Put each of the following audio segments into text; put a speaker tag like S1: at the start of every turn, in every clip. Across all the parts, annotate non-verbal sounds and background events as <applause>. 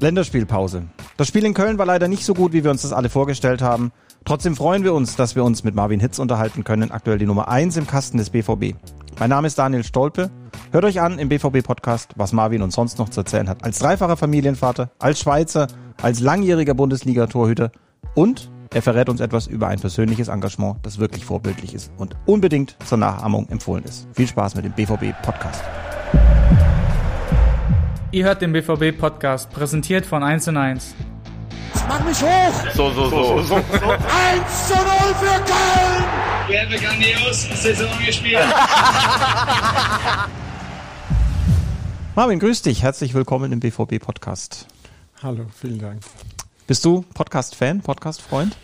S1: Länderspielpause. Das Spiel in Köln war leider nicht so gut, wie wir uns das alle vorgestellt haben. Trotzdem freuen wir uns, dass wir uns mit Marvin Hitz unterhalten können, aktuell die Nummer 1 im Kasten des BVB. Mein Name ist Daniel Stolpe. Hört euch an im BVB-Podcast, was Marvin uns sonst noch zu erzählen hat. Als dreifacher Familienvater, als Schweizer, als langjähriger Bundesliga-Torhüter und er verrät uns etwas über ein persönliches Engagement, das wirklich vorbildlich ist und unbedingt zur Nachahmung empfohlen ist. Viel Spaß mit dem BVB-Podcast.
S2: Ihr hört den BVB-Podcast, präsentiert von 1 und 1.
S3: Mach mich hoch!
S4: So, so, so. so. 1
S3: zu 0 für Köln!
S5: Wir haben grandios Saison gespielt. <laughs>
S1: Marvin, grüß dich. Herzlich willkommen im BVB-Podcast.
S6: Hallo, vielen Dank.
S1: Bist du Podcast-Fan, Podcast-Freund?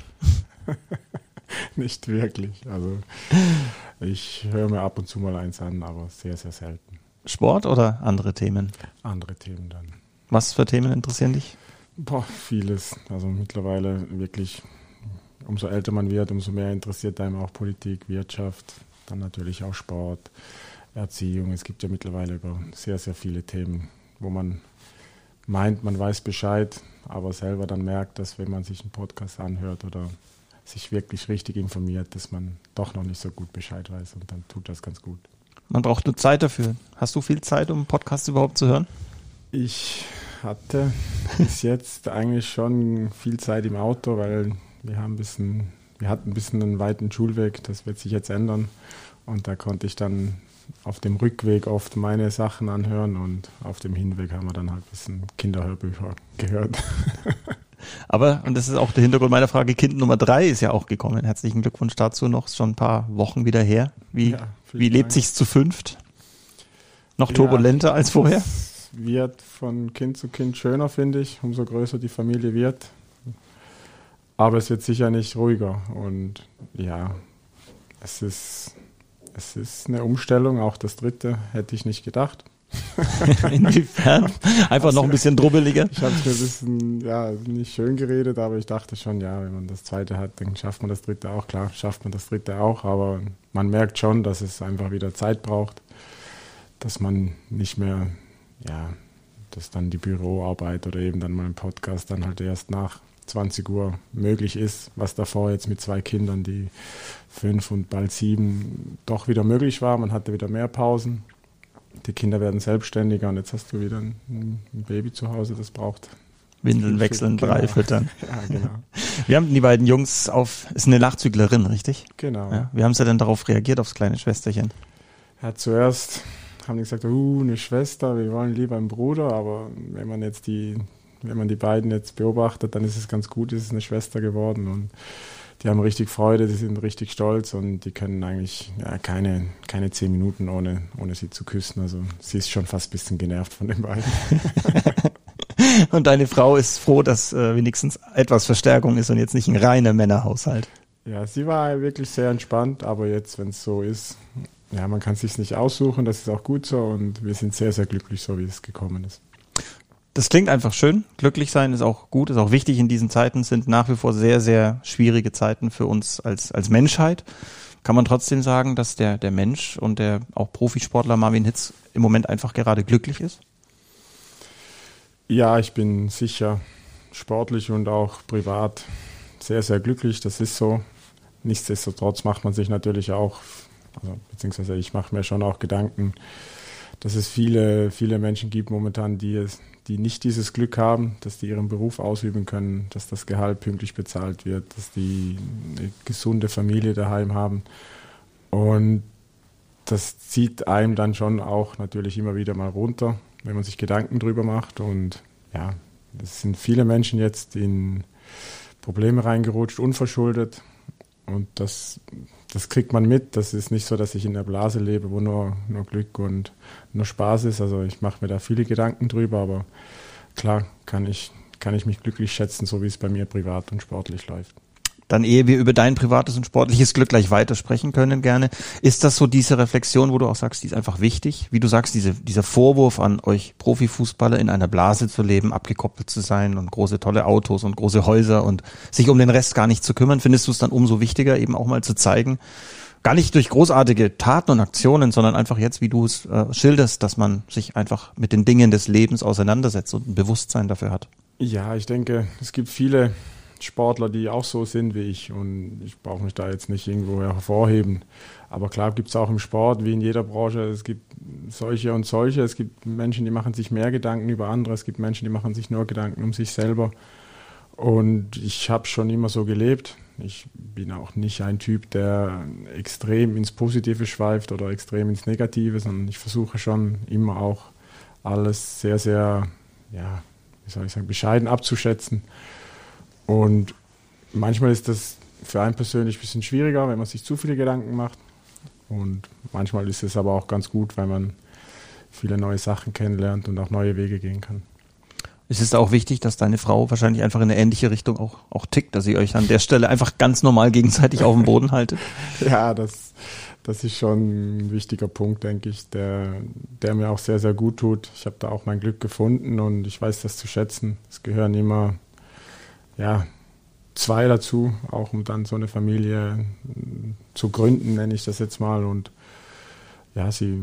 S1: <laughs>
S6: Nicht wirklich. Also ich höre mir ab und zu mal eins an, aber sehr, sehr selten.
S1: Sport oder andere Themen?
S6: Andere Themen dann.
S1: Was für Themen interessieren dich?
S6: Boah, vieles. Also mittlerweile wirklich, umso älter man wird, umso mehr interessiert einem auch Politik, Wirtschaft, dann natürlich auch Sport, Erziehung. Es gibt ja mittlerweile über sehr, sehr viele Themen, wo man meint, man weiß Bescheid, aber selber dann merkt, dass wenn man sich einen Podcast anhört oder sich wirklich richtig informiert, dass man doch noch nicht so gut Bescheid weiß und dann tut das ganz gut.
S1: Man braucht nur Zeit dafür. Hast du viel Zeit, um Podcasts überhaupt zu hören?
S6: Ich hatte bis jetzt <laughs> eigentlich schon viel Zeit im Auto, weil wir haben ein bisschen, wir hatten ein bisschen einen weiten Schulweg, das wird sich jetzt ändern. Und da konnte ich dann auf dem Rückweg oft meine Sachen anhören und auf dem Hinweg haben wir dann halt ein bisschen Kinderhörbücher gehört. <laughs>
S1: Aber, und das ist auch der Hintergrund meiner Frage, Kind Nummer drei ist ja auch gekommen. Herzlichen Glückwunsch dazu noch, schon ein paar Wochen wieder her. Wie, ja, wie lebt Dank. sich's zu fünft? Noch turbulenter ja, als vorher?
S6: Es wird von Kind zu Kind schöner, finde ich, umso größer die Familie wird. Aber es wird sicher nicht ruhiger. Und ja, es ist, es ist eine Umstellung. Auch das dritte hätte ich nicht gedacht. <laughs>
S1: Inwiefern? Einfach noch ein bisschen drubbeliger?
S6: Ich habe es mir ein bisschen, ja, nicht schön geredet, aber ich dachte schon, ja, wenn man das zweite hat, dann schafft man das dritte auch. Klar, schafft man das dritte auch, aber man merkt schon, dass es einfach wieder Zeit braucht, dass man nicht mehr, ja, dass dann die Büroarbeit oder eben dann mal ein Podcast dann halt erst nach 20 Uhr möglich ist, was davor jetzt mit zwei Kindern, die fünf und bald sieben, doch wieder möglich war. Man hatte wieder mehr Pausen die Kinder werden selbstständiger und jetzt hast du wieder ein, ein Baby zu Hause, das braucht
S1: Windeln wechseln, genau. drei füttern. <laughs>
S6: ja, genau.
S1: Wir haben die beiden Jungs auf, ist eine Nachzüglerin, richtig?
S6: Genau.
S1: Ja, wie haben sie denn darauf reagiert, aufs kleine Schwesterchen?
S6: Ja, zuerst haben die gesagt, uh, eine Schwester, wir wollen lieber einen Bruder, aber wenn man jetzt die, wenn man die beiden jetzt beobachtet, dann ist es ganz gut, ist es eine Schwester geworden und die haben richtig Freude, die sind richtig stolz und die können eigentlich ja, keine, keine zehn Minuten ohne, ohne sie zu küssen. Also sie ist schon fast ein bisschen genervt von den beiden. <laughs>
S1: und deine Frau ist froh, dass äh, wenigstens etwas Verstärkung ist und jetzt nicht ein reiner Männerhaushalt.
S6: Ja, sie war wirklich sehr entspannt, aber jetzt, wenn es so ist, ja, man kann es sich nicht aussuchen, das ist auch gut so und wir sind sehr, sehr glücklich, so wie es gekommen ist.
S1: Das klingt einfach schön. Glücklich sein ist auch gut, ist auch wichtig in diesen Zeiten, sind nach wie vor sehr, sehr schwierige Zeiten für uns als, als Menschheit. Kann man trotzdem sagen, dass der, der Mensch und der auch Profisportler Marvin Hitz im Moment einfach gerade glücklich ist?
S6: Ja, ich bin sicher sportlich und auch privat sehr, sehr glücklich. Das ist so. Nichtsdestotrotz macht man sich natürlich auch, also, beziehungsweise ich mache mir schon auch Gedanken, dass es viele, viele Menschen gibt momentan, die es, die nicht dieses Glück haben, dass die ihren Beruf ausüben können, dass das Gehalt pünktlich bezahlt wird, dass die eine gesunde Familie daheim haben. Und das zieht einem dann schon auch natürlich immer wieder mal runter, wenn man sich Gedanken drüber macht. Und ja, es sind viele Menschen jetzt in Probleme reingerutscht, unverschuldet. Und das, das kriegt man mit. Das ist nicht so, dass ich in der Blase lebe, wo nur, nur Glück und nur Spaß ist. Also ich mache mir da viele Gedanken drüber, aber klar kann ich, kann ich mich glücklich schätzen, so wie es bei mir privat und sportlich läuft.
S1: Dann, ehe wir über dein privates und sportliches Glück gleich weitersprechen können, gerne, ist das so diese Reflexion, wo du auch sagst, die ist einfach wichtig? Wie du sagst, diese, dieser Vorwurf an euch Profifußballer in einer Blase zu leben, abgekoppelt zu sein und große tolle Autos und große Häuser und sich um den Rest gar nicht zu kümmern, findest du es dann umso wichtiger, eben auch mal zu zeigen, gar nicht durch großartige Taten und Aktionen, sondern einfach jetzt, wie du es äh, schilderst, dass man sich einfach mit den Dingen des Lebens auseinandersetzt und ein Bewusstsein dafür hat.
S6: Ja, ich denke, es gibt viele Sportler, die auch so sind wie ich und ich brauche mich da jetzt nicht irgendwo hervorheben. Aber klar gibt es auch im Sport, wie in jeder Branche, es gibt solche und solche. Es gibt Menschen, die machen sich mehr Gedanken über andere, es gibt Menschen, die machen sich nur Gedanken um sich selber. Und ich habe schon immer so gelebt. Ich bin auch nicht ein Typ, der extrem ins Positive schweift oder extrem ins Negative, sondern ich versuche schon immer auch alles sehr, sehr, ja, wie soll ich sagen, bescheiden abzuschätzen. Und manchmal ist das für einen persönlich ein bisschen schwieriger, wenn man sich zu viele Gedanken macht. Und manchmal ist es aber auch ganz gut, weil man viele neue Sachen kennenlernt und auch neue Wege gehen kann.
S1: Es ist auch wichtig, dass deine Frau wahrscheinlich einfach in eine ähnliche Richtung auch, auch tickt, dass ihr euch an der Stelle einfach ganz normal gegenseitig auf dem Boden haltet. <laughs>
S6: Ja, das, das ist schon ein wichtiger Punkt, denke ich, der, der mir auch sehr, sehr gut tut. Ich habe da auch mein Glück gefunden und ich weiß das zu schätzen. Es gehören immer ja, zwei dazu, auch um dann so eine Familie zu gründen, nenne ich das jetzt mal. Und ja, sie,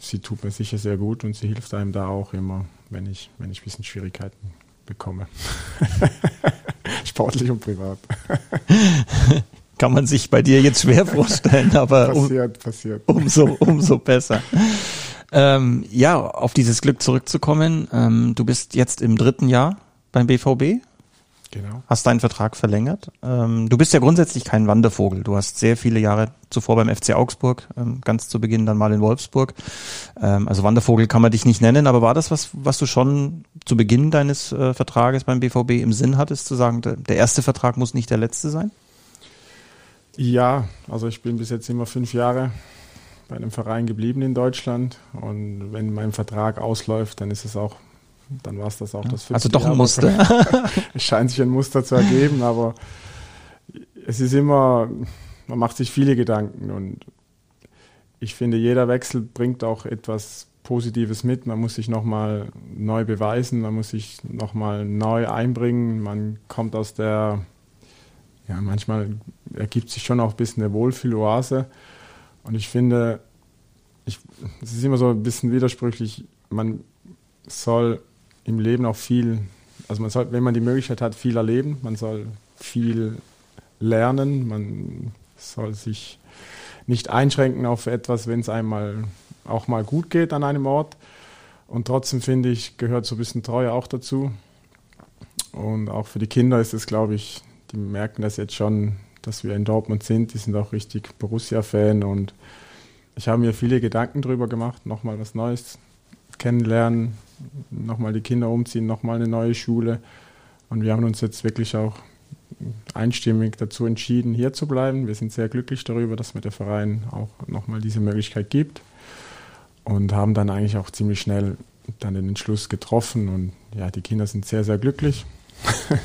S6: sie tut mir sicher sehr gut und sie hilft einem da auch immer, wenn ich, wenn ich ein bisschen Schwierigkeiten bekomme. <laughs> Sportlich und privat. <laughs>
S1: Kann man sich bei dir jetzt schwer vorstellen, aber
S6: passiert, um, passiert.
S1: Umso, umso besser. Ähm, ja, auf dieses Glück zurückzukommen. Ähm, du bist jetzt im dritten Jahr beim BVB. Genau. Hast deinen Vertrag verlängert. Ähm, du bist ja grundsätzlich kein Wandervogel. Du hast sehr viele Jahre zuvor beim FC Augsburg, ähm, ganz zu Beginn dann mal in Wolfsburg. Ähm, also Wandervogel kann man dich nicht nennen, aber war das was, was du schon zu Beginn deines äh, Vertrages beim BVB im Sinn hattest, zu sagen, der, der erste Vertrag muss nicht der letzte sein?
S6: Ja, also ich bin bis jetzt immer fünf Jahre bei einem Verein geblieben in Deutschland und wenn mein Vertrag ausläuft, dann ist es auch dann war es das auch das
S1: Also doch ein Muster. <laughs>
S6: es scheint sich ein Muster zu ergeben, aber es ist immer, man macht sich viele Gedanken und ich finde, jeder Wechsel bringt auch etwas Positives mit. Man muss sich nochmal neu beweisen, man muss sich nochmal neu einbringen. Man kommt aus der, ja, manchmal ergibt sich schon auch ein bisschen eine Wohlfühloase. Und ich finde, ich, es ist immer so ein bisschen widersprüchlich, man soll im Leben auch viel, also man soll, wenn man die Möglichkeit hat, viel erleben, man soll viel lernen, man soll sich nicht einschränken auf etwas, wenn es einmal auch mal gut geht an einem Ort. Und trotzdem finde ich, gehört so ein bisschen Treue auch dazu. Und auch für die Kinder ist es, glaube ich, die merken das jetzt schon, dass wir in Dortmund sind. Die sind auch richtig Borussia-Fan und ich habe mir viele Gedanken darüber gemacht, nochmal was Neues kennenlernen, nochmal die Kinder umziehen, nochmal eine neue Schule. Und wir haben uns jetzt wirklich auch einstimmig dazu entschieden, hier zu bleiben. Wir sind sehr glücklich darüber, dass mir der Verein auch nochmal diese Möglichkeit gibt und haben dann eigentlich auch ziemlich schnell dann den Entschluss getroffen und ja, die Kinder sind sehr, sehr glücklich. <laughs>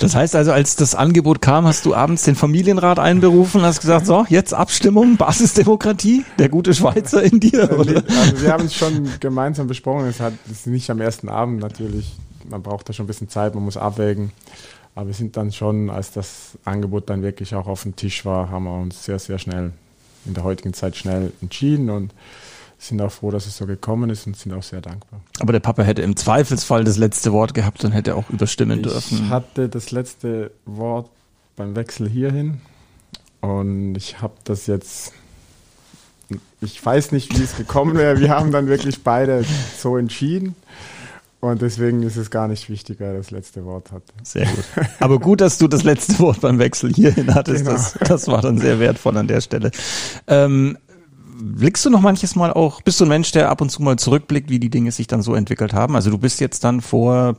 S1: Das heißt also, als das Angebot kam, hast du abends den Familienrat einberufen und hast gesagt, so, jetzt Abstimmung, Basisdemokratie, der gute Schweizer in dir?
S6: Oder? Also wir haben es schon gemeinsam besprochen. Es hat es ist nicht am ersten Abend natürlich. Man braucht da schon ein bisschen Zeit, man muss abwägen. Aber wir sind dann schon, als das Angebot dann wirklich auch auf dem Tisch war, haben wir uns sehr, sehr schnell in der heutigen Zeit schnell entschieden und sind auch froh, dass es so gekommen ist und sind auch sehr dankbar.
S1: Aber der Papa hätte im Zweifelsfall das letzte Wort gehabt und hätte auch überstimmen
S6: ich
S1: dürfen.
S6: Ich hatte das letzte Wort beim Wechsel hierhin und ich habe das jetzt, ich weiß nicht, wie es gekommen wäre. Wir haben dann wirklich beide so entschieden. Und deswegen ist es gar nicht wichtig, wer das letzte Wort hat.
S1: Sehr gut. Aber gut, dass du das letzte Wort beim Wechsel hierhin hattest. Genau. Das, das war dann sehr wertvoll an der Stelle. Ähm, blickst du noch manches Mal auch, bist du ein Mensch, der ab und zu mal zurückblickt, wie die Dinge sich dann so entwickelt haben? Also du bist jetzt dann vor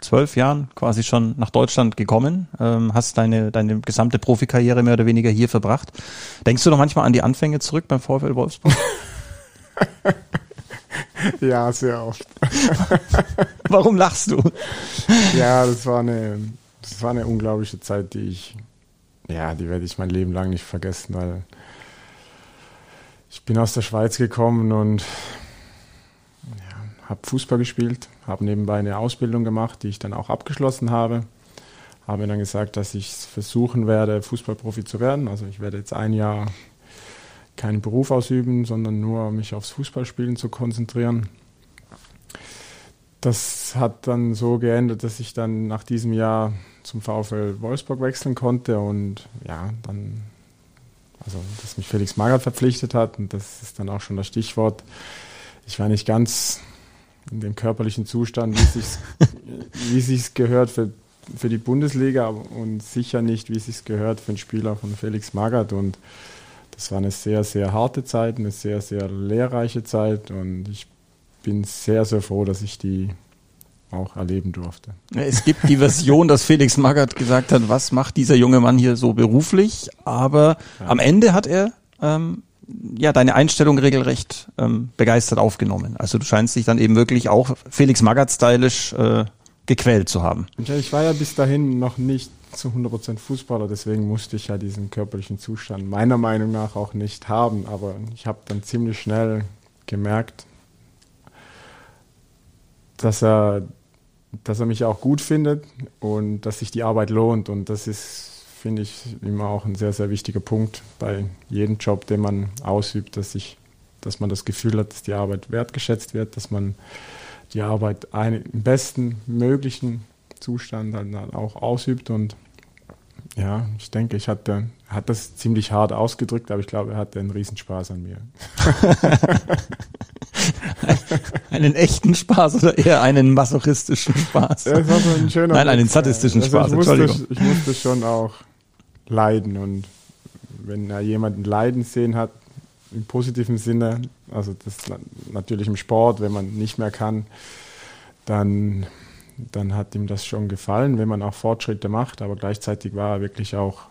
S1: zwölf Jahren quasi schon nach Deutschland gekommen, ähm, hast deine, deine gesamte Profikarriere mehr oder weniger hier verbracht. Denkst du noch manchmal an die Anfänge zurück beim VfL Wolfsburg? <laughs>
S6: ja, sehr oft. <laughs>
S1: Warum lachst du?
S6: Ja, das war eine, das war eine unglaubliche Zeit, die ich, ja, die werde ich mein Leben lang nicht vergessen, weil ich bin aus der Schweiz gekommen und ja, habe Fußball gespielt, habe nebenbei eine Ausbildung gemacht, die ich dann auch abgeschlossen habe. Habe dann gesagt, dass ich versuchen werde, Fußballprofi zu werden. Also ich werde jetzt ein Jahr keinen Beruf ausüben, sondern nur mich aufs Fußballspielen zu konzentrieren. das hat dann so geändert, dass ich dann nach diesem Jahr zum VfL Wolfsburg wechseln konnte und ja, dann, also dass mich Felix Magath verpflichtet hat und das ist dann auch schon das Stichwort. Ich war nicht ganz in dem körperlichen Zustand, wie es <laughs> wie sich's gehört für, für die Bundesliga und sicher nicht, wie es sich gehört für einen Spieler von Felix Magath und das war eine sehr, sehr harte Zeit, eine sehr, sehr lehrreiche Zeit und ich bin sehr, sehr froh, dass ich die auch erleben durfte.
S1: Es gibt die Version, dass Felix Magath gesagt hat, was macht dieser junge Mann hier so beruflich, aber ja. am Ende hat er ähm, ja deine Einstellung regelrecht ähm, begeistert aufgenommen. Also du scheinst dich dann eben wirklich auch Felix Magath-stylisch äh, gequält zu haben.
S6: Ich war ja bis dahin noch nicht zu 100% Fußballer, deswegen musste ich ja diesen körperlichen Zustand meiner Meinung nach auch nicht haben, aber ich habe dann ziemlich schnell gemerkt, dass er, dass er mich auch gut findet und dass sich die Arbeit lohnt. Und das ist, finde ich, immer auch ein sehr, sehr wichtiger Punkt bei jedem Job, den man ausübt, dass, ich, dass man das Gefühl hat, dass die Arbeit wertgeschätzt wird, dass man die Arbeit im besten möglichen Zustand dann auch ausübt. Und ja, ich denke, ich hatte, hat das ziemlich hart ausgedrückt, aber ich glaube, er hatte einen Riesenspaß an mir. <laughs>
S1: einen echten Spaß oder eher einen masochistischen Spaß?
S6: Das war so ein <laughs> schöner
S1: Nein, einen sadistischen also Spaß,
S6: ich musste, Entschuldigung. Ich musste schon auch leiden und wenn er jemanden leiden sehen hat, im positiven Sinne, also das natürlich im Sport, wenn man nicht mehr kann, dann, dann hat ihm das schon gefallen, wenn man auch Fortschritte macht, aber gleichzeitig war er wirklich auch,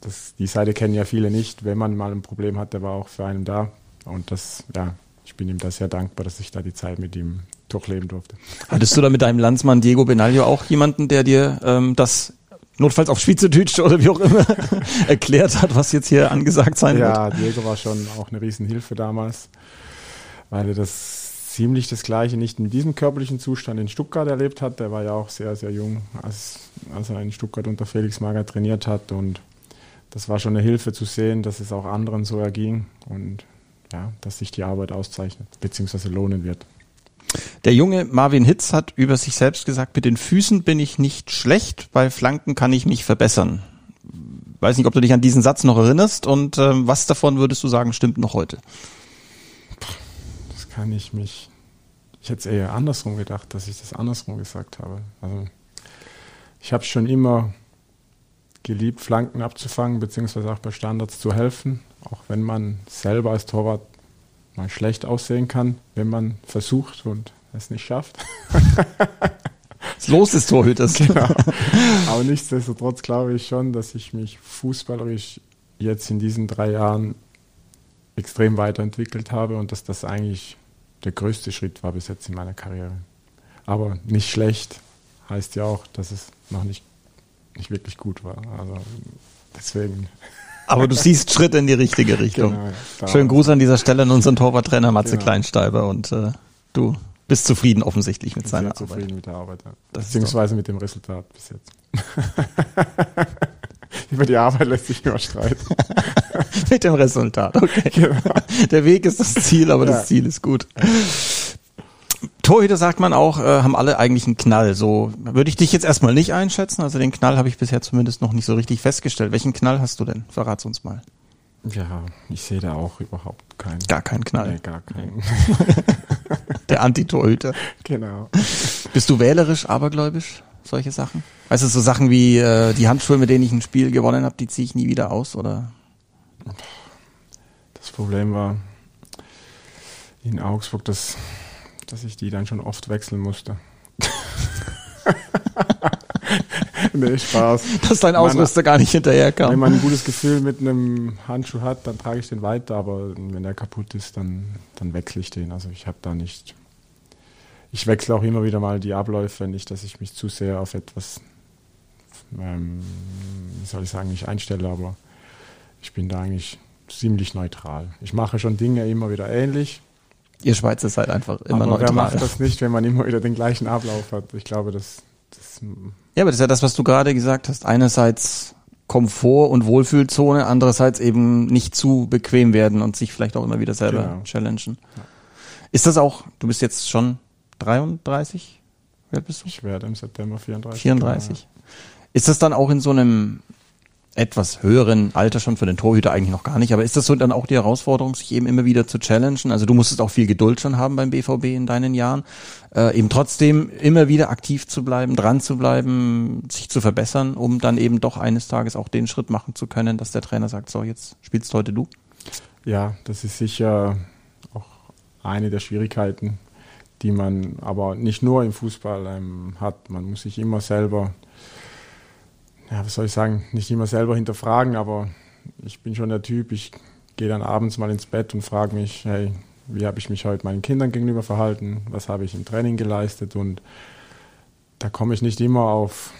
S6: das, die Seite kennen ja viele nicht, wenn man mal ein Problem hat, der war auch für einen da und das, ja, ich bin ihm da sehr dankbar, dass ich da die Zeit mit ihm durchleben durfte.
S1: Hattest du da mit deinem Landsmann Diego Benaglio auch jemanden, der dir ähm, das notfalls auf Schweizerdeutsch oder wie auch immer <laughs> erklärt hat, was jetzt hier angesagt sein
S6: ja,
S1: wird?
S6: Ja, Diego war schon auch eine Riesenhilfe damals, weil er das ziemlich das Gleiche nicht in diesem körperlichen Zustand in Stuttgart erlebt hat. Der war ja auch sehr, sehr jung, als, als er in Stuttgart unter Felix Mager trainiert hat und das war schon eine Hilfe zu sehen, dass es auch anderen so erging und ja, dass sich die Arbeit auszeichnet bzw. lohnen wird.
S1: Der junge Marvin Hitz hat über sich selbst gesagt, mit den Füßen bin ich nicht schlecht, bei Flanken kann ich mich verbessern. Weiß nicht, ob du dich an diesen Satz noch erinnerst und äh, was davon würdest du sagen, stimmt noch heute?
S6: Das kann ich mich. Ich hätte es eher andersrum gedacht, dass ich das andersrum gesagt habe. Also ich habe schon immer geliebt, Flanken abzufangen, beziehungsweise auch bei Standards zu helfen, auch wenn man selber als Torwart mal schlecht aussehen kann, wenn man versucht und es nicht schafft. <laughs>
S1: Das Los des Torhüters. <laughs> Genau.
S6: Aber nichtsdestotrotz glaube ich schon, dass ich mich fußballerisch jetzt in diesen drei Jahren extrem weiterentwickelt habe und dass das eigentlich der größte Schritt war bis jetzt in meiner Karriere. Aber nicht schlecht heißt ja auch, dass es noch nicht nicht wirklich gut war. Also deswegen.
S1: Aber du siehst Schritte in die richtige Richtung. Genau, ja, Schönen Gruß an dieser Stelle an unseren Torwarttrainer Matze genau. Kleinsteiber und äh, du bist zufrieden offensichtlich mit seiner Arbeit.
S6: zufrieden mit der Arbeit, ja. Beziehungsweise mit dem Resultat bis jetzt. <laughs> Über die Arbeit lässt sich immer streiten. <laughs>
S1: mit dem Resultat, okay. Genau. Der Weg ist das Ziel, aber ja. das Ziel ist gut. Torhüter sagt man auch, äh, haben alle eigentlich einen Knall. So würde ich dich jetzt erstmal nicht einschätzen. Also den Knall habe ich bisher zumindest noch nicht so richtig festgestellt. Welchen Knall hast du denn? Verrat's uns mal.
S6: Ja, ich sehe da auch überhaupt keinen.
S1: Gar keinen Knall.
S6: Nee, gar keinen. <laughs>
S1: Der Anti-Torhüter.
S6: Genau.
S1: Bist du wählerisch, abergläubisch? Solche Sachen? Weißt du, so Sachen wie äh, die Handschuhe, mit denen ich ein Spiel gewonnen habe, die ziehe ich nie wieder aus, oder?
S6: Das Problem war in Augsburg, dass dass ich die dann schon oft wechseln musste. <laughs> nee, Spaß.
S1: Dass dein Ausrüster gar nicht hinterherkam.
S6: Wenn man ein gutes Gefühl mit einem Handschuh hat, dann trage ich den weiter, aber wenn der kaputt ist, dann, dann wechsle ich den. Also ich habe da nicht. Ich wechsle auch immer wieder mal die Abläufe, nicht, dass ich mich zu sehr auf etwas, ähm, wie soll ich sagen, nicht einstelle, aber ich bin da eigentlich ziemlich neutral. Ich mache schon Dinge immer wieder ähnlich,
S1: Ihr Schweizer seid einfach immer aber neutral.
S6: Wer macht das nicht, wenn man immer wieder den gleichen Ablauf hat? Ich glaube, das, das
S1: Ja, aber das ist ja das, was du gerade gesagt hast. Einerseits Komfort und Wohlfühlzone, andererseits eben nicht zu bequem werden und sich vielleicht auch immer wieder selber genau. challengen. Ist das auch, du bist jetzt schon 33?
S6: Wie alt bist du? Ich werde im September 34.
S1: 34. Genau. Ist das dann auch in so einem etwas höheren Alter schon für den Torhüter eigentlich noch gar nicht. Aber ist das so dann auch die Herausforderung, sich eben immer wieder zu challengen? Also du musstest auch viel Geduld schon haben beim BVB in deinen Jahren, äh, eben trotzdem immer wieder aktiv zu bleiben, dran zu bleiben, sich zu verbessern, um dann eben doch eines Tages auch den Schritt machen zu können, dass der Trainer sagt, so jetzt spielst heute du.
S6: Ja, das ist sicher auch eine der Schwierigkeiten, die man aber nicht nur im Fußball ähm, hat. Man muss sich immer selber ja, was soll ich sagen, nicht immer selber hinterfragen, aber ich bin schon der Typ, ich gehe dann abends mal ins Bett und frage mich, hey, wie habe ich mich heute meinen Kindern gegenüber verhalten, was habe ich im Training geleistet? Und da komme ich nicht immer auf,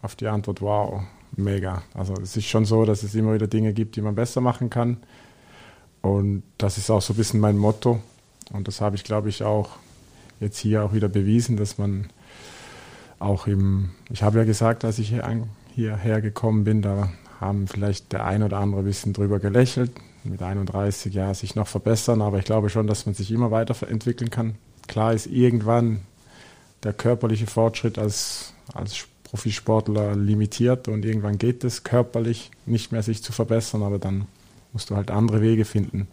S6: auf die Antwort, wow, mega. Also es ist schon so, dass es immer wieder Dinge gibt, die man besser machen kann. Und das ist auch so ein bisschen mein Motto. Und das habe ich, glaube ich, auch jetzt hier auch wieder bewiesen, dass man auch im, ich habe ja gesagt, als ich hier hierher gekommen bin, da haben vielleicht der ein oder andere ein bisschen drüber gelächelt. Mit 31 ja sich noch verbessern, aber ich glaube schon, dass man sich immer weiterentwickeln kann. Klar ist irgendwann der körperliche Fortschritt als, als Profisportler limitiert und irgendwann geht es körperlich nicht mehr sich zu verbessern, aber dann musst du halt andere Wege finden,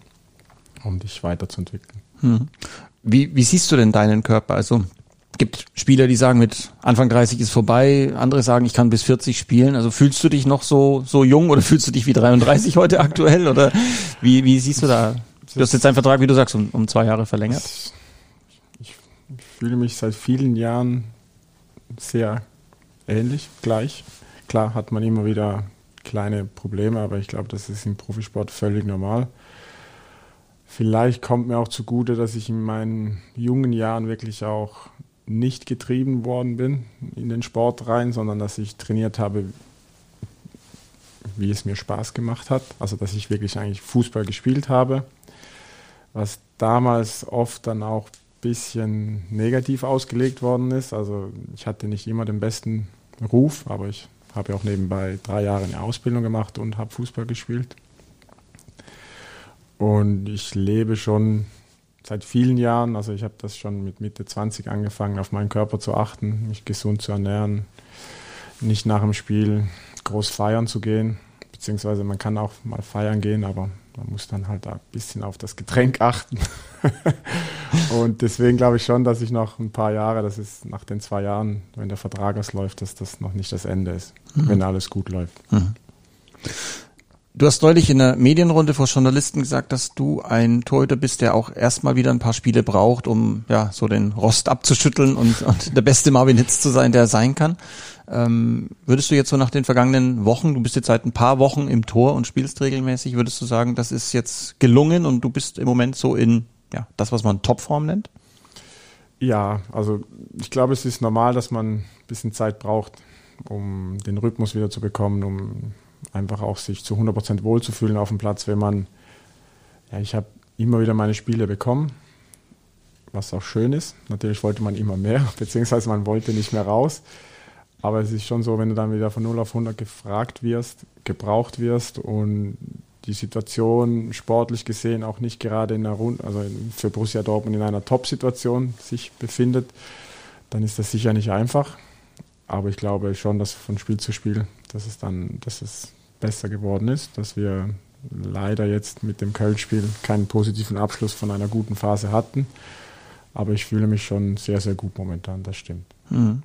S6: um dich weiterzuentwickeln. Hm.
S1: Wie, wie siehst du denn deinen Körper? Also gibt Spieler, die sagen, mit Anfang 30 ist vorbei, andere sagen, ich kann bis 40 spielen. Also fühlst du dich noch so, so jung oder <laughs> fühlst du dich wie 33 heute aktuell? Oder wie, wie siehst du da? Du hast jetzt deinen Vertrag, wie du sagst, um, um zwei Jahre verlängert.
S6: Ich, ich fühle mich seit vielen Jahren sehr ähnlich, gleich. Klar hat man immer wieder kleine Probleme, aber ich glaube, das ist im Profisport völlig normal. Vielleicht kommt mir auch zugute, dass ich in meinen jungen Jahren wirklich auch nicht getrieben worden bin in den Sport rein, sondern dass ich trainiert habe, wie es mir Spaß gemacht hat. Also dass ich wirklich eigentlich Fußball gespielt habe, was damals oft dann auch ein bisschen negativ ausgelegt worden ist. Also ich hatte nicht immer den besten Ruf, aber ich habe auch nebenbei drei Jahre eine Ausbildung gemacht und habe Fußball gespielt. Und ich lebe schon seit vielen Jahren. Also ich habe das schon mit Mitte 20 angefangen, auf meinen Körper zu achten, mich gesund zu ernähren, nicht nach dem Spiel groß feiern zu gehen. Beziehungsweise man kann auch mal feiern gehen, aber man muss dann halt ein bisschen auf das Getränk achten. <laughs> und deswegen glaube ich schon, dass ich noch ein paar Jahre, das ist nach den zwei Jahren, wenn der Vertrag ausläuft, dass das noch nicht das Ende ist, mhm. wenn alles gut läuft. Mhm.
S1: Du hast neulich in der Medienrunde vor Journalisten gesagt, dass du ein Torhüter bist, der auch erstmal wieder ein paar Spiele braucht, um ja so den Rost abzuschütteln und, und der beste Marvin Hitz zu sein, der er sein kann. Ähm, würdest du jetzt so nach den vergangenen Wochen, du bist jetzt seit ein paar Wochen im Tor und spielst regelmäßig, würdest du sagen, das ist jetzt gelungen und du bist im Moment so in ja das, was man Topform nennt?
S6: Ja, also ich glaube, es ist normal, dass man ein bisschen Zeit braucht, um den Rhythmus wieder zu bekommen, um einfach auch sich zu 100% wohlzufühlen auf dem Platz, wenn man, ja, ich habe immer wieder meine Spiele bekommen, was auch schön ist. Natürlich wollte man immer mehr, <laughs> beziehungsweise man wollte nicht mehr raus. Aber es ist schon so, wenn du dann wieder von 0 auf 100 gefragt wirst, gebraucht wirst und die Situation sportlich gesehen auch nicht gerade in einer Runde, also für Borussia Dortmund in einer Top-Situation sich befindet, dann ist das sicher nicht einfach. Aber ich glaube schon, dass von Spiel zu Spiel, dass es dann, dass es besser geworden ist, dass wir leider jetzt mit dem Köln-Spiel keinen positiven Abschluss von einer guten Phase hatten. Aber ich fühle mich schon sehr, sehr gut momentan, das stimmt.
S1: Mhm.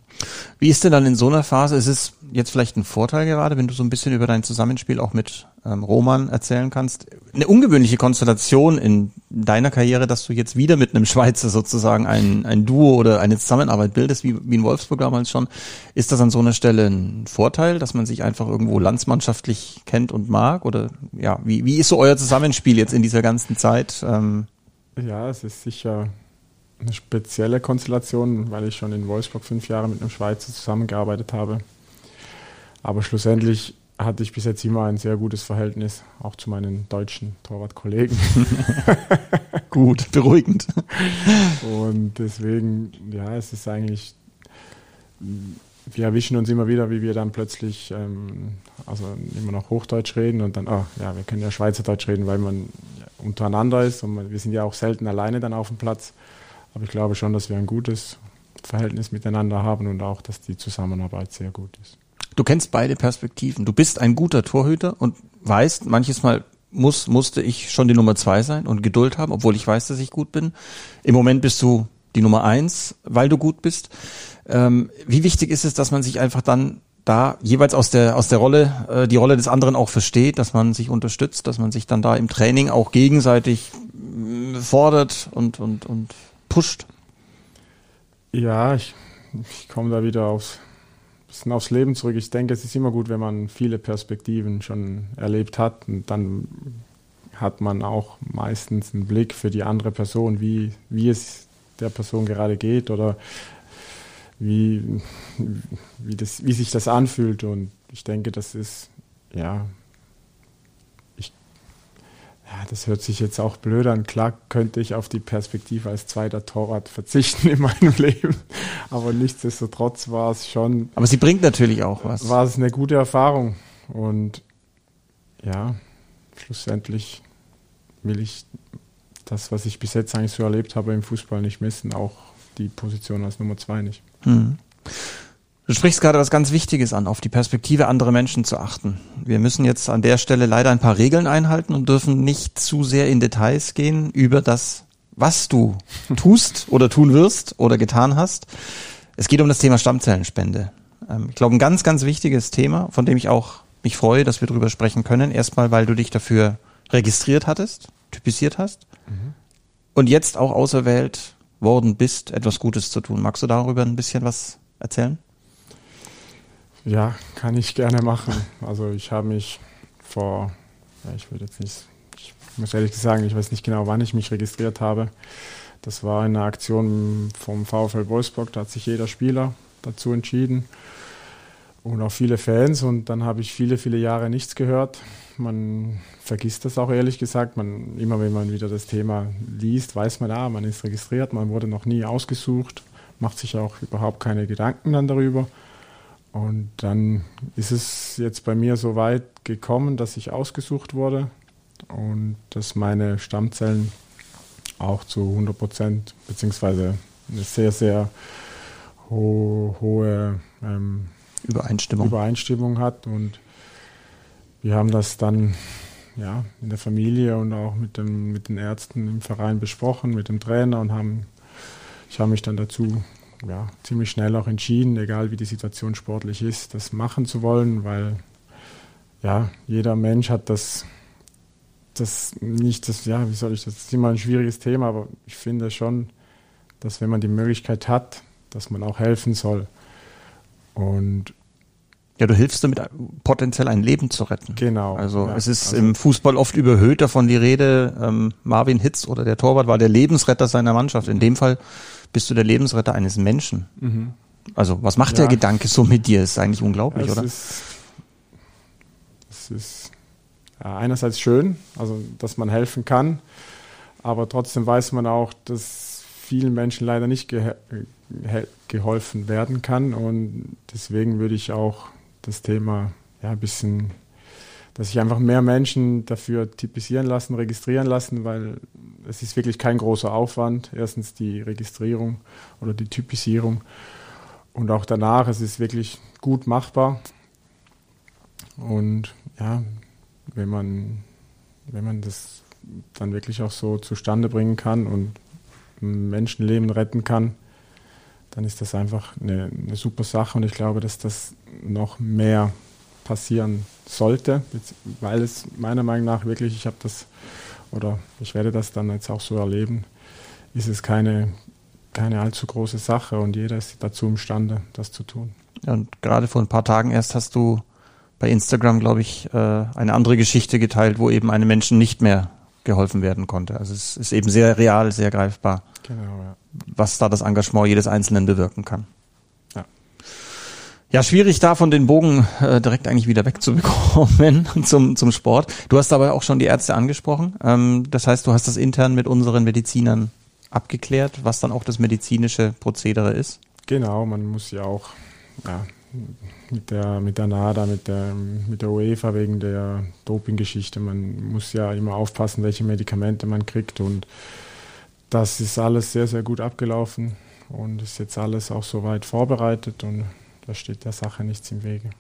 S1: Wie ist denn dann in so einer Phase? Ist es jetzt vielleicht ein Vorteil gerade, wenn du so ein bisschen über dein Zusammenspiel auch mit ähm, Roman erzählen kannst? Eine ungewöhnliche Konstellation in deiner Karriere, dass du jetzt wieder mit einem Schweizer sozusagen ein, ein Duo oder eine Zusammenarbeit bildest, wie, wie in Wolfsburg damals schon. Ist das an so einer Stelle ein Vorteil, dass man sich einfach irgendwo landsmannschaftlich kennt und mag? Oder ja, wie, wie ist so euer Zusammenspiel jetzt in dieser ganzen Zeit? Ähm,
S6: ja, es ist sicher eine spezielle Konstellation, weil ich schon in Wolfsburg fünf Jahre mit einem Schweizer zusammengearbeitet habe. Aber schlussendlich hatte ich bis jetzt immer ein sehr gutes Verhältnis, auch zu meinen deutschen Torwartkollegen. <laughs>
S1: Gut, beruhigend.
S6: Und deswegen, ja, es ist eigentlich, wir erwischen uns immer wieder, wie wir dann plötzlich, ähm, also immer noch Hochdeutsch reden und dann, oh, ja, wir können ja Schweizerdeutsch reden, weil man untereinander ist und man, wir sind ja auch selten alleine dann auf dem Platz. Aber ich glaube schon, dass wir ein gutes Verhältnis miteinander haben und auch, dass die Zusammenarbeit sehr gut ist.
S1: Du kennst beide Perspektiven. Du bist ein guter Torhüter und weißt, manches Mal muss, musste ich schon die Nummer zwei sein und Geduld haben, obwohl ich weiß, dass ich gut bin. Im Moment bist du die Nummer eins, weil du gut bist. Ähm, wie wichtig ist es, dass man sich einfach dann da jeweils aus der aus der Rolle äh, die Rolle des anderen auch versteht, dass man sich unterstützt, dass man sich dann da im Training auch gegenseitig äh, fordert und und und pusht.
S6: Ja, ich, ich komme da wieder aufs bisschen aufs Leben zurück. Ich denke, es ist immer gut, wenn man viele Perspektiven schon erlebt hat und dann hat man auch meistens einen Blick für die andere Person, wie, wie es der Person gerade geht oder wie, wie, das, wie sich das anfühlt. Und ich denke, das ist, ja, ja, das hört sich jetzt auch blöd an. Klar könnte ich auf die Perspektive als zweiter Torwart verzichten <laughs> in meinem Leben, aber nichtsdestotrotz war es schon.
S1: Aber sie bringt natürlich auch was.
S6: War es eine gute Erfahrung und ja, schlussendlich will ich das, was ich bis jetzt eigentlich so erlebt habe im Fußball, nicht missen, auch die Position als Nummer zwei nicht. Hm.
S1: Du sprichst gerade was ganz Wichtiges an, auf die Perspektive anderer Menschen zu achten. Wir müssen jetzt an der Stelle leider ein paar Regeln einhalten und dürfen nicht zu sehr in Details gehen über das, was du tust oder tun wirst oder getan hast. Es geht um das Thema Stammzellenspende. Ähm, ich glaube, ein ganz, ganz wichtiges Thema, von dem ich auch mich freue, dass wir darüber sprechen können. Erstmal, weil du dich dafür registriert hattest, typisiert hast mhm. und jetzt auch auserwählt worden bist, etwas Gutes zu tun. Magst du darüber ein bisschen was erzählen?
S6: Ja, kann ich gerne machen. Also ich habe mich vor, ja, ich würde jetzt nicht, ich muss ehrlich sagen, ich weiß nicht genau, wann ich mich registriert habe. Das war eine Aktion vom VfL Wolfsburg, da hat sich jeder Spieler dazu entschieden und auch viele Fans und dann habe ich viele, viele Jahre nichts gehört. Man vergisst das auch ehrlich gesagt. Man, immer wenn man wieder das Thema liest, weiß man, ah, man ist registriert, man wurde noch nie ausgesucht, macht sich auch überhaupt keine Gedanken dann darüber. Und dann ist es jetzt bei mir so weit gekommen, dass ich ausgesucht wurde und dass meine Stammzellen auch zu 100 Prozent, beziehungsweise eine sehr, sehr ho hohe ähm,
S1: Übereinstimmung.
S6: Übereinstimmung hat. Und wir haben das dann ja, in der Familie und auch mit, dem, mit den Ärzten im Verein besprochen, mit dem Trainer und haben, ich habe mich dann dazu ja, ziemlich schnell auch entschieden, egal wie die Situation sportlich ist, das machen zu wollen, weil ja, jeder Mensch hat das, das nicht, das, ja, wie soll ich das, das ist immer ein schwieriges Thema, aber ich finde schon, dass wenn man die Möglichkeit hat, dass man auch helfen soll. Und
S1: ja, du hilfst damit potenziell ein Leben zu retten.
S6: Genau.
S1: Also ja, es ist also im Fußball oft überhöht davon die Rede, ähm, Marvin Hitz oder der Torwart war der Lebensretter seiner Mannschaft. In dem Fall bist du der Lebensretter eines Menschen. Mhm. Also was macht ja. der Gedanke so mit dir? Ist eigentlich unglaublich,
S6: es
S1: oder?
S6: Ist, es ist ja, einerseits schön, also dass man helfen kann, aber trotzdem weiß man auch, dass vielen Menschen leider nicht ge geholfen werden kann und deswegen würde ich auch das Thema ja ein bisschen dass sich einfach mehr Menschen dafür typisieren lassen, registrieren lassen, weil es ist wirklich kein großer Aufwand. Erstens die Registrierung oder die Typisierung und auch danach, es ist wirklich gut machbar. Und ja, wenn man, wenn man das dann wirklich auch so zustande bringen kann und Menschenleben retten kann, dann ist das einfach eine, eine super Sache und ich glaube, dass das noch mehr passieren sollte, weil es meiner Meinung nach wirklich, ich habe das oder ich werde das dann jetzt auch so erleben, ist es keine, keine allzu große Sache und jeder ist dazu imstande, das zu tun.
S1: Und gerade vor ein paar Tagen erst hast du bei Instagram, glaube ich, äh, eine andere Geschichte geteilt, wo eben einem Menschen nicht mehr geholfen werden konnte. Also es ist eben sehr real, sehr greifbar, genau, ja. was da das Engagement jedes Einzelnen bewirken kann. Ja, schwierig davon den Bogen äh, direkt eigentlich wieder wegzubekommen <laughs> zum, zum Sport. Du hast aber auch schon die Ärzte angesprochen. Ähm, das heißt, du hast das intern mit unseren Medizinern abgeklärt, was dann auch das medizinische Prozedere ist?
S6: Genau, man muss ja auch ja, mit der mit der NADA, mit der mit der UEFA wegen der Dopinggeschichte, man muss ja immer aufpassen, welche Medikamente man kriegt und das ist alles sehr, sehr gut abgelaufen und ist jetzt alles auch soweit vorbereitet und da steht der Sache nichts im Wege.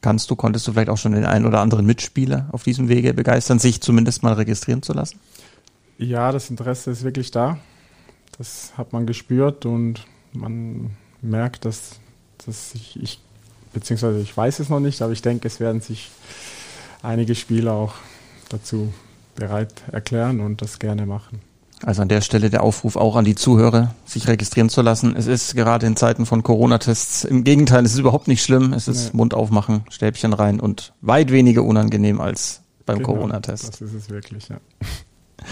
S1: Kannst du, konntest du vielleicht auch schon den einen oder anderen Mitspieler auf diesem Wege begeistern, sich zumindest mal registrieren zu lassen?
S6: Ja, das Interesse ist wirklich da. Das hat man gespürt und man merkt, dass, dass ich, ich, beziehungsweise ich weiß es noch nicht, aber ich denke, es werden sich einige Spieler auch dazu bereit erklären und das gerne machen.
S1: Also an der Stelle der Aufruf auch an die Zuhörer, sich registrieren zu lassen. Es ist gerade in Zeiten von Corona-Tests im Gegenteil, es ist überhaupt nicht schlimm. Es ist nee. Mund aufmachen, Stäbchen rein und weit weniger unangenehm als beim genau, Corona-Test.
S6: Das ist es wirklich, ja. <laughs>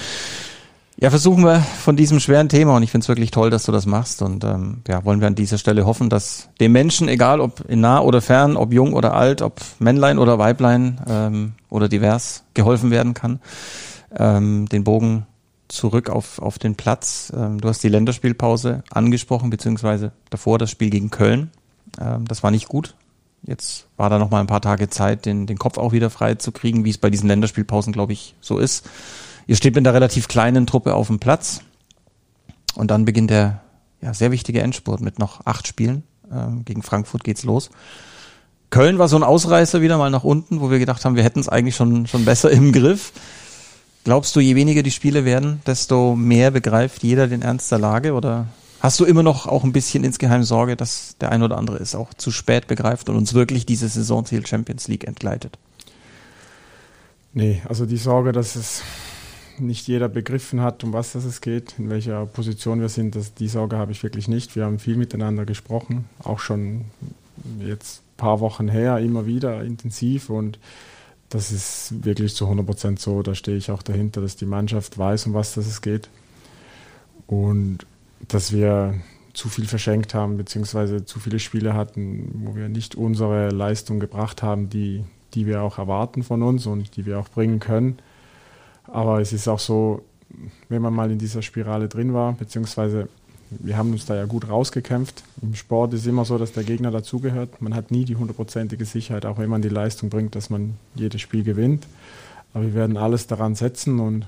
S1: Ja, versuchen wir von diesem schweren Thema und ich finde es wirklich toll, dass du das machst und ähm, ja, wollen wir an dieser Stelle hoffen, dass dem Menschen, egal ob in nah oder fern, ob jung oder alt, ob Männlein oder Weiblein ähm, oder divers, geholfen werden kann. Ähm, den Bogen zurück auf, auf den Platz. Ähm, du hast die Länderspielpause angesprochen, beziehungsweise davor das Spiel gegen Köln. Ähm, das war nicht gut. Jetzt war da noch mal ein paar Tage Zeit, den, den Kopf auch wieder frei zu kriegen, wie es bei diesen Länderspielpausen, glaube ich, so ist. Ihr steht mit einer relativ kleinen Truppe auf dem Platz und dann beginnt der ja, sehr wichtige Endspurt mit noch acht Spielen. Ähm, gegen Frankfurt geht's los. Köln war so ein Ausreißer wieder mal nach unten, wo wir gedacht haben, wir hätten es eigentlich schon, schon besser im Griff. Glaubst du, je weniger die Spiele werden, desto mehr begreift jeder den Ernst der Lage? Oder hast du immer noch auch ein bisschen insgeheim Sorge, dass der ein oder andere es auch zu spät begreift und uns wirklich dieses Saisonziel Champions League entgleitet?
S6: Nee, also die Sorge, dass es nicht jeder begriffen hat, um was es geht, in welcher Position wir sind, das, die Sorge habe ich wirklich nicht. Wir haben viel miteinander gesprochen, auch schon jetzt ein paar Wochen her, immer wieder intensiv und das ist wirklich zu 100 Prozent so. Da stehe ich auch dahinter, dass die Mannschaft weiß, um was es geht und dass wir zu viel verschenkt haben, beziehungsweise zu viele Spiele hatten, wo wir nicht unsere Leistung gebracht haben, die, die wir auch erwarten von uns und die wir auch bringen können. Aber es ist auch so, wenn man mal in dieser Spirale drin war, beziehungsweise wir haben uns da ja gut rausgekämpft. Im Sport ist immer so, dass der Gegner dazugehört. Man hat nie die hundertprozentige Sicherheit, auch wenn man die Leistung bringt, dass man jedes Spiel gewinnt. Aber wir werden alles daran setzen und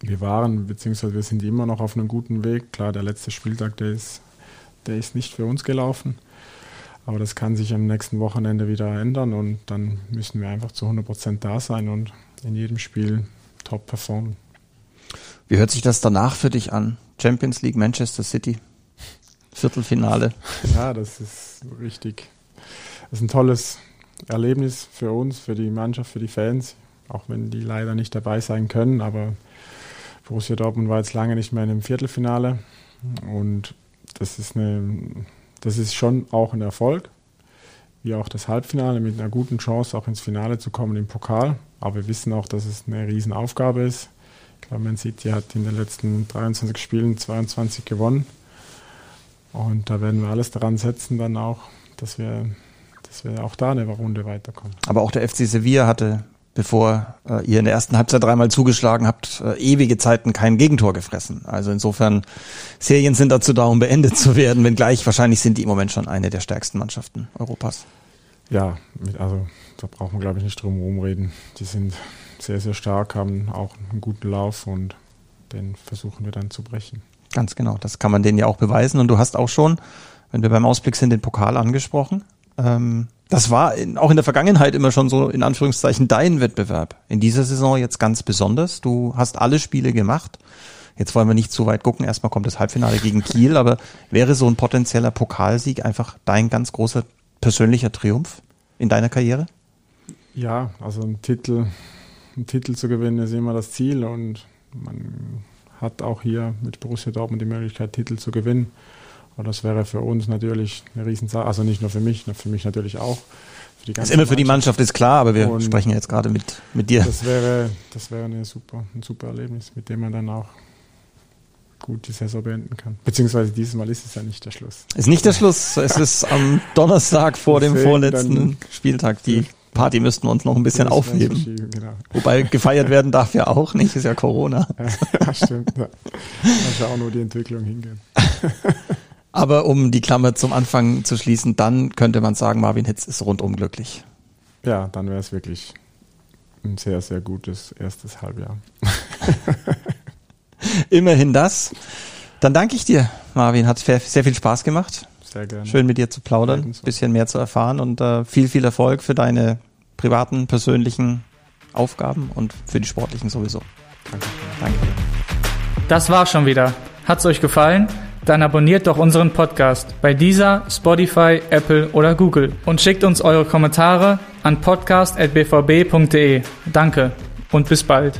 S6: wir waren, beziehungsweise wir sind immer noch auf einem guten Weg. Klar, der letzte Spieltag, der ist, der ist nicht für uns gelaufen. Aber das kann sich am nächsten Wochenende wieder ändern und dann müssen wir einfach zu 100% da sein und in jedem Spiel top performen.
S1: Wie hört sich das danach für dich an? Champions League Manchester City, Viertelfinale.
S6: Ja, das ist richtig. Das ist ein tolles Erlebnis für uns, für die Mannschaft, für die Fans, auch wenn die leider nicht dabei sein können. Aber Borussia Dortmund war jetzt lange nicht mehr in einem Viertelfinale und das ist, eine, das ist schon auch ein Erfolg, wie auch das Halbfinale mit einer guten Chance auch ins Finale zu kommen im Pokal. Aber wir wissen auch, dass es eine Riesenaufgabe ist. Ich glaube, Man City hat in den letzten 23 Spielen 22 gewonnen. Und da werden wir alles daran setzen, dann auch, dass wir, dass wir auch da eine Runde weiterkommen.
S1: Aber auch der FC Sevilla hatte, bevor äh, ihr in der ersten Halbzeit dreimal zugeschlagen habt, äh, ewige Zeiten kein Gegentor gefressen. Also insofern, Serien sind dazu da, um beendet zu werden, wenngleich wahrscheinlich sind die im Moment schon eine der stärksten Mannschaften Europas.
S6: Ja, also da braucht man, glaube ich, nicht drum herum reden. Die sind sehr, sehr stark, haben auch einen guten Lauf und den versuchen wir dann zu brechen.
S1: Ganz genau, das kann man denen ja auch beweisen. Und du hast auch schon, wenn wir beim Ausblick sind, den Pokal angesprochen. Ähm, das war in, auch in der Vergangenheit immer schon so in Anführungszeichen dein Wettbewerb. In dieser Saison jetzt ganz besonders. Du hast alle Spiele gemacht. Jetzt wollen wir nicht zu weit gucken. Erstmal kommt das Halbfinale gegen Kiel, aber wäre so ein potenzieller Pokalsieg einfach dein ganz großer persönlicher Triumph in deiner Karriere?
S6: Ja, also ein Titel, ein Titel zu gewinnen ist immer das Ziel und man hat auch hier mit Borussia Dortmund die Möglichkeit, Titel zu gewinnen. Und das wäre für uns natürlich eine Riesensache, also nicht nur für mich, für mich natürlich auch.
S1: Für ist immer für die Mannschaft ist klar, aber wir und sprechen jetzt gerade mit, mit dir.
S6: Das wäre, das wäre eine super, ein super Erlebnis, mit dem man dann auch gut die Saison beenden kann. Beziehungsweise dieses Mal ist es ja nicht der Schluss.
S1: Ist nicht der Schluss. Es ist am Donnerstag vor dem vorletzten Spieltag. Die Party müssten wir uns noch ein bisschen aufheben. Genau. Wobei <laughs> gefeiert werden darf ja auch nicht, ist ja Corona.
S6: Ja, stimmt. Ja. Da auch nur die Entwicklung hingehen. <laughs>
S1: Aber um die Klammer zum Anfang zu schließen, dann könnte man sagen, Marvin Hitz ist rundum glücklich.
S6: Ja, dann wäre es wirklich ein sehr, sehr gutes erstes Halbjahr. <laughs> <laughs>
S1: Immerhin das. Dann danke ich dir, Marvin. Hat sehr viel Spaß gemacht.
S6: Sehr gerne.
S1: Schön mit dir zu plaudern, ein bisschen mehr zu erfahren und äh, viel, viel Erfolg für deine privaten, persönlichen Aufgaben und für die sportlichen sowieso.
S6: Danke.
S1: Danke.
S2: Das war's schon wieder. Hat's euch gefallen? Dann abonniert doch unseren Podcast bei dieser, Spotify, Apple oder Google und schickt uns eure Kommentare an podcast.bvb.de. Danke und bis bald.